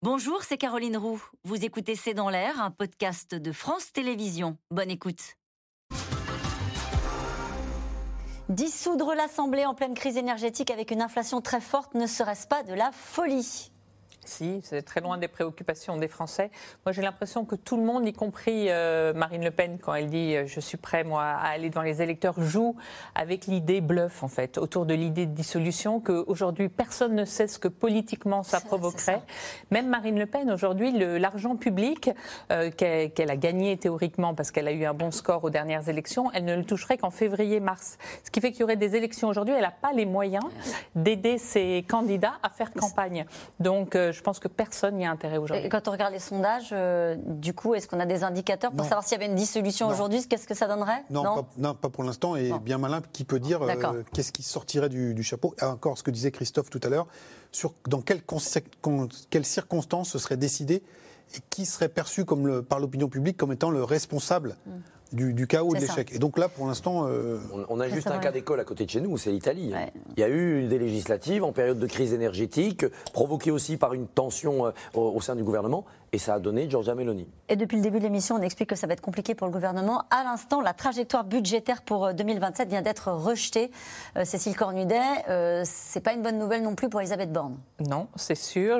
Bonjour, c'est Caroline Roux. Vous écoutez C'est dans l'air, un podcast de France Télévisions. Bonne écoute. Dissoudre l'Assemblée en pleine crise énergétique avec une inflation très forte ne serait-ce pas de la folie? Si, c'est très loin des préoccupations des Français. Moi, j'ai l'impression que tout le monde, y compris euh, Marine Le Pen, quand elle dit euh, je suis prêt moi à aller devant les électeurs, joue avec l'idée bluff en fait, autour de l'idée de dissolution qu'aujourd'hui personne ne sait ce que politiquement ça provoquerait. Même Marine Le Pen aujourd'hui, l'argent public euh, qu'elle a gagné théoriquement parce qu'elle a eu un bon score aux dernières élections, elle ne le toucherait qu'en février-mars. Ce qui fait qu'il y aurait des élections aujourd'hui. Elle n'a pas les moyens d'aider ses candidats à faire campagne. Donc je pense que personne n'y a intérêt aujourd'hui. Quand on regarde les sondages, euh, du coup, est-ce qu'on a des indicateurs pour savoir s'il y avait une dissolution aujourd'hui Qu'est-ce que ça donnerait? Non, pas, pour l'instant. Et bien malin, qui peut dire euh, qu'est-ce qui sortirait du, chapeau? Encore ce que disait Christophe tout à l'heure, sur dans quelles, circonstances ce serait décidé et qui serait perçu comme le, par l'opinion publique comme étant le responsable mm du, chaos, de l'échec. Et donc là, pour l'instant. Euh, on, a juste un cas d'école à côté de chez nous, c'est l'Italie. Il y a eu des législatives en période de crise énergétique, provoquée aussi par une tension euh, au, sein du gouvernement, et ça a donné Giorgia Meloni. Et depuis le début de l'émission, on explique que ça va être compliqué pour le gouvernement. À l'instant, la trajectoire budgétaire pour 2027 euh, vient d'être rejetée. Cécile Cornudet, euh, c'est pas une bonne nouvelle non plus pour Elisabeth Borne. Non, c'est sûr.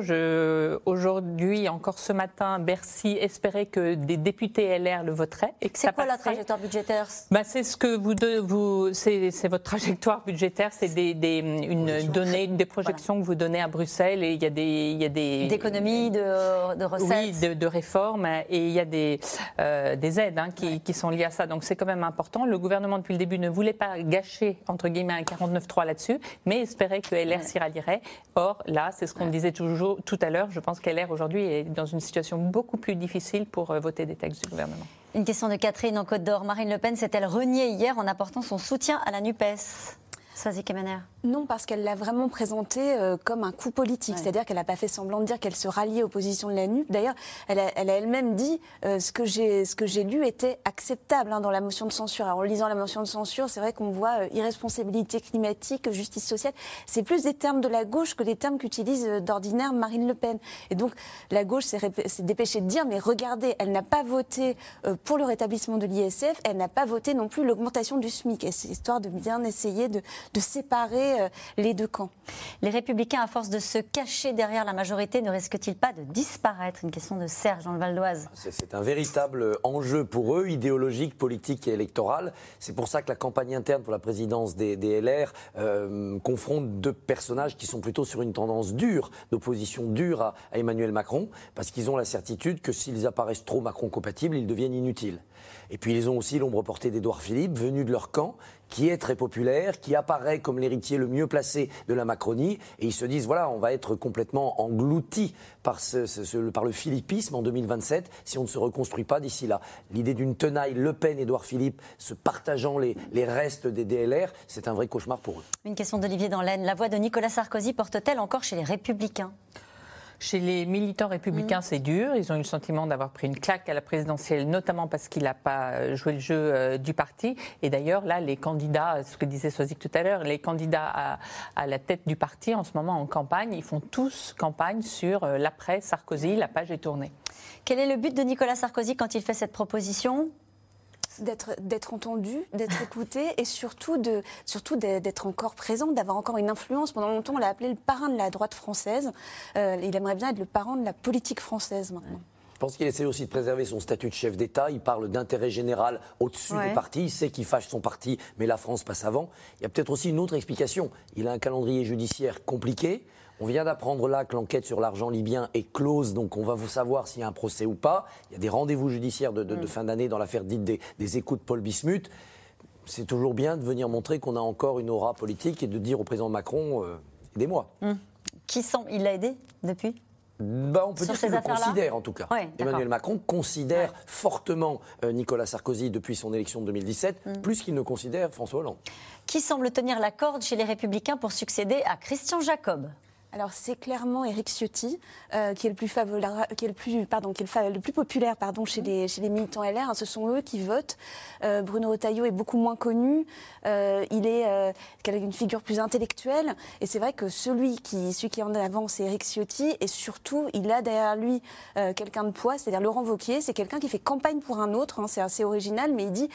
Aujourd'hui, encore ce matin, Bercy espérait que des députés LR le voteraient. C'est quoi la trajectoire budgétaire? Bah, C'est ce que vous, vous c'est, votre trajectoire budgétaire, c'est des, des, une donnée, des projections que vous donnez à Bruxelles et il y a des, il y a des d'économies, de, de, recettes, oui, de, réformes et il y a des, euh, des aides hein, qui, qui, sont liées à ça. Donc c'est quand même important. Le gouvernement depuis le début ne voulait pas gâcher entre guillemets un 49.3 là-dessus, mais espérait que LR s'y rallierait. Or là, c'est ce qu'on disait toujours tout à l'heure. Je pense qu'LR aujourd'hui est dans une situation beaucoup plus difficile pour euh, voter des textes du gouvernement. Une question de Catherine en Côte d'Or. Marine Le Pen s'est-elle reniée hier en apportant son soutien à la NUPES? Non, parce qu'elle l'a vraiment présenté euh, comme un coup politique. C'est-à-dire qu'elle n'a pas fait semblant de dire qu'elle se ralliait aux positions de la NUP. D'ailleurs, elle a elle-même dit euh, ce que j'ai lu était acceptable hein, dans la motion de censure. Alors, en lisant la motion de censure, c'est vrai qu'on voit euh, irresponsabilité climatique, justice sociale. C'est plus des termes de la gauche que des termes qu'utilise d'ordinaire Marine Le Pen. Et donc, la gauche s'est dépêchée de dire, mais regardez, elle n'a pas voté pour le rétablissement de l'ISF, elle n'a pas voté non plus l'augmentation du SMIC. Et c'est histoire de bien essayer de, de séparer euh, les deux camps. Les républicains, à force de se cacher derrière la majorité, ne risquent-ils pas de disparaître? Une question de Serge dans le Val d'Oise. C'est un véritable enjeu pour eux, idéologique, politique et électoral. C'est pour ça que la campagne interne pour la présidence des, LR euh, confronte deux personnages qui sont plutôt sur une tendance dure, d'opposition dure à, à Emmanuel Macron, parce qu'ils ont la certitude que s'ils apparaissent trop Macron-compatibles, ils deviennent inutiles. Et puis ils ont aussi l'ombre portée d'Édouard Philippe, venu de leur camp, qui est très populaire, qui apparaît comme l'héritier le mieux placé de la Macronie, et ils se disent voilà, on va être complètement englouti par, ce, par le philippisme en 2027 si on ne se reconstruit pas d'ici là. L'idée d'une tenaille Le Pen-Édouard Philippe se partageant les, les restes des DLR, c'est un vrai cauchemar pour eux. Une question d'Olivier Danlaine. La voix de Nicolas Sarkozy porte-t-elle encore chez les Républicains? Chez les militants républicains, mm. c'est dur. Ils ont eu le sentiment d'avoir pris une claque à la présidentielle, notamment parce qu'il n'a pas euh, joué le jeu euh, du parti. Et d'ailleurs, là, les candidats, ce que disait Sozik tout à l'heure, les candidats à, la tête du parti en ce moment en campagne, ils font tous campagne sur euh, l'après Sarkozy. La page est tournée. Quel est le but de Nicolas Sarkozy quand il fait cette proposition? D'être entendu, d'être écouté et surtout de surtout d'être encore présent, d'avoir encore une influence. Pendant longtemps, on l'a appelé le parrain de la droite française. Euh, il aimerait bien être le parrain de la politique française maintenant. Je pense qu'il essaie aussi de préserver son statut de chef d'État. Il parle d'intérêt général au-dessus du parti. Il sait qu'il fâche son parti, mais la France passe avant. Il y a peut-être aussi une autre explication. Il a un calendrier judiciaire compliqué. On vient d'apprendre là que l'enquête sur l'argent libyen est close, donc on va vous savoir s'il y a un procès ou pas. Il y a des rendez-vous judiciaires de, mm. fin d'année dans l'affaire dite des, des écoutes Paul Bismuth. C'est toujours bien de venir montrer qu'on a encore une aura politique et de dire au président Macron euh, aidez-moi. Mm. Qui sont Il l'a aidé depuis? Bah, on peut dire qu'il le considère en tout cas. Emmanuel Macron considère fortement euh, Nicolas Sarkozy depuis son élection de 2017, mm. plus qu'il ne considère François Hollande. Qui semble tenir la corde chez les Républicains pour succéder à Christian Jacob? Alors c'est clairement Eric Ciotti euh, qui est le plus qui est le plus pardon, qui est le, plus populaire pardon chez les chez les militants LR. Hein. ce sont eux qui votent. Euh, Bruno Retailleau est beaucoup moins connu. Euh, il est une figure plus intellectuelle et c'est vrai que celui qui celui qui en avant c'est Eric Ciotti et surtout il a derrière lui quelqu'un de poids, c'est-à-dire Laurent Wauquiez. C'est quelqu'un qui fait campagne pour un autre. Hein. c'est assez original, mais il dit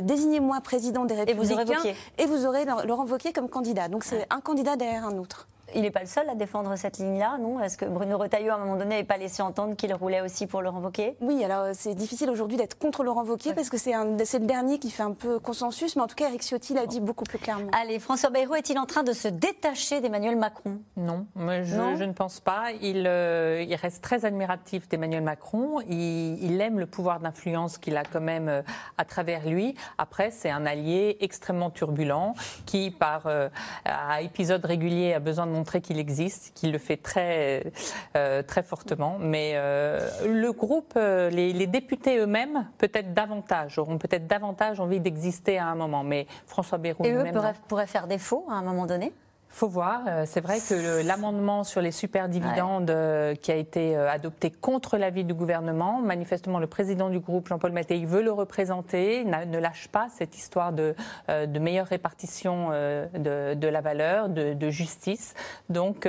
désignez-moi président des Républicains et vous aurez, Laurent Wauquiez comme candidat. Donc c'est un candidat derrière un autre. Il n'est pas le seul à défendre cette ligne-là, non? Est-ce que Bruno Retailleau, à un moment donné, n'avait pas laissé entendre qu'il roulait aussi pour Laurent Wauquiez Oui, alors euh, c'est difficile aujourd'hui d'être contre Laurent Wauquiez parce que c'est le dernier qui fait un peu consensus, mais en tout cas, Eric Ciotti l'a dit beaucoup plus clairement. Allez, François Bayrou est-il en train de se détacher d'Emmanuel Macron? Non, je, ne pense pas. Il, euh, il reste très admiratif d'Emmanuel Macron. Il, aime le pouvoir d'influence qu'il a quand même euh, à travers lui. Après, c'est un allié extrêmement turbulent qui, par à épisodes réguliers, a besoin de montrer qu'il existe, qu'il le fait très, euh, très fortement. Mais euh, le groupe, euh, les, députés eux-mêmes, peut-être davantage, auront peut-être davantage envie d'exister à un moment. Mais François Bayrou. Et eux pourraient faire défaut à un moment donné? Faut voir. Euh, c'est vrai que l'amendement sur les super dividendes euh, qui a été euh, adopté contre l'avis du gouvernement, manifestement le président du groupe, Jean-Paul Mattei, veut le représenter, ne lâche pas cette histoire de, de meilleure répartition de, la valeur, de, justice. Donc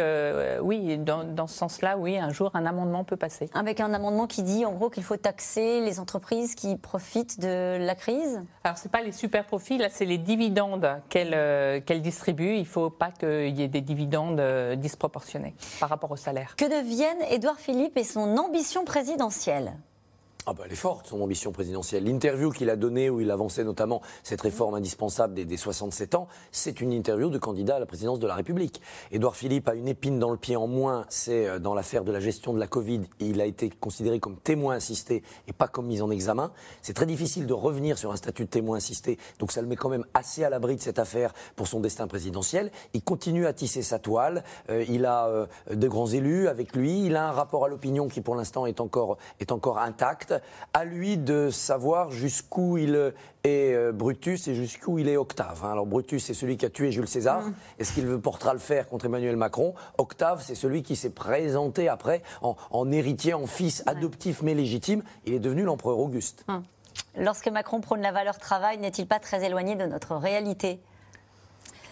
oui, dans, dans ce sens-là, oui, un jour un amendement peut passer. Avec un amendement qui dit en gros qu'il faut taxer les entreprises qui profitent de la crise? Alors c'est pas les super profits, là c'est les dividendes qu'elles qu'elle distribuent. Il faut pas que qu'il y ait des dividendes euh, disproportionnés par rapport au salaire. Que devienne Édouard Philippe et son ambition présidentielle? Ah bah, elle est forte, son ambition présidentielle. L'interview qu'il a donnée, où il avançait notamment cette réforme indispensable des, 67 ans, c'est une interview de candidat à la présidence de la République. Édouard Philippe a une épine dans le pied en moins, c'est euh, dans l'affaire de la gestion de la Covid. Il a été considéré comme témoin assisté et pas comme mis en examen. C'est très difficile de revenir sur un statut de témoin assisté, donc ça le met quand même assez à l'abri de cette affaire pour son destin présidentiel. Il continue à tisser sa toile. Euh, il a euh, de grands élus avec lui. Il a un rapport à l'opinion qui, pour l'instant, est encore, est encore intact à lui de savoir jusqu'où il est euh, Brutus et jusqu'où il est Octave. Hein. Alors Brutus, c'est celui qui a tué Jules César. Mm. Est-ce qu'il portera le faire contre Emmanuel Macron? Octave, c'est celui qui s'est présenté après en, héritier, en fils adoptif mais légitime. Il est devenu l'empereur Auguste. Mm. Lorsque Macron prône la valeur travail, n'est-il pas très éloigné de notre réalité?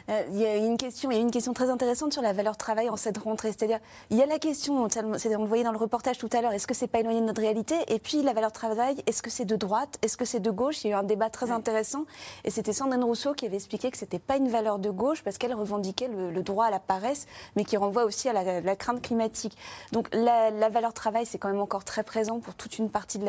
Il y a une question, il y a une question très intéressante sur la valeur travail en cette rentrée. C'est-à-dire, il y a la question, on le voyait dans le reportage tout à l'heure, est-ce que c'est pas éloigné de notre réalité? Et puis la valeur travail, est-ce que c'est de droite? Est-ce que c'est de gauche? Il y a eu un débat très intéressant, et c'était Sandrine Rousseau qui avait expliqué que c'était pas une valeur de gauche parce qu'elle revendiquait le, droit à la paresse, mais qui renvoie aussi à la, crainte climatique. Donc la, valeur travail, c'est quand même encore très présent pour toute une partie de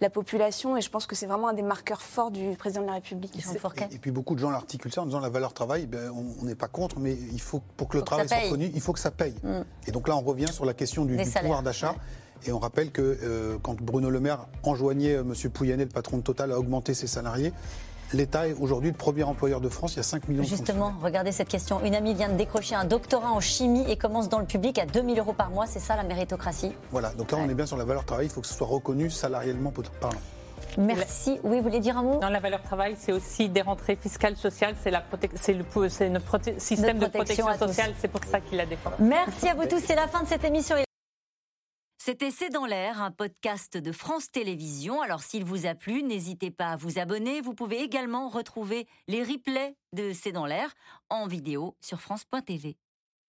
la, population, et je pense que c'est vraiment un des marqueurs forts du président de la République. Et, et, puis beaucoup de gens l'articulent ça en disant la valeur travail, ben, on n'est pas contre, mais il faut, pour que le travail soit reconnu, il faut que ça paye. Mm. Et donc là, on revient sur la question du, pouvoir d'achat. Et on rappelle que euh, quand Bruno Le Maire enjoignait euh, M. Pouyanné, le patron de Total, à augmenter ses salariés, L'État est aujourd'hui le premier employeur de France. Il y a 5 millions Justement, regardez cette question. Une amie vient de décrocher un doctorat en chimie et commence dans le public à 2000 euros par mois. C'est ça la méritocratie? Voilà, donc là on est bien sur la valeur travail. Il faut que ce soit reconnu salariellement parlant. Merci. Oui, vous voulez dire un mot? Dans la valeur travail, c'est aussi des rentrées fiscales, sociales, c'est le, notre système de protection, sociale, c'est pour ça qu'il la défend. Merci à vous tous, c'est la fin de cette émission. C'était C'est dans l'air, un podcast de France Télévisions. Alors s'il vous a plu, n'hésitez pas à vous abonner. Vous pouvez également retrouver les replays de C'est dans l'air en vidéo sur France.tv.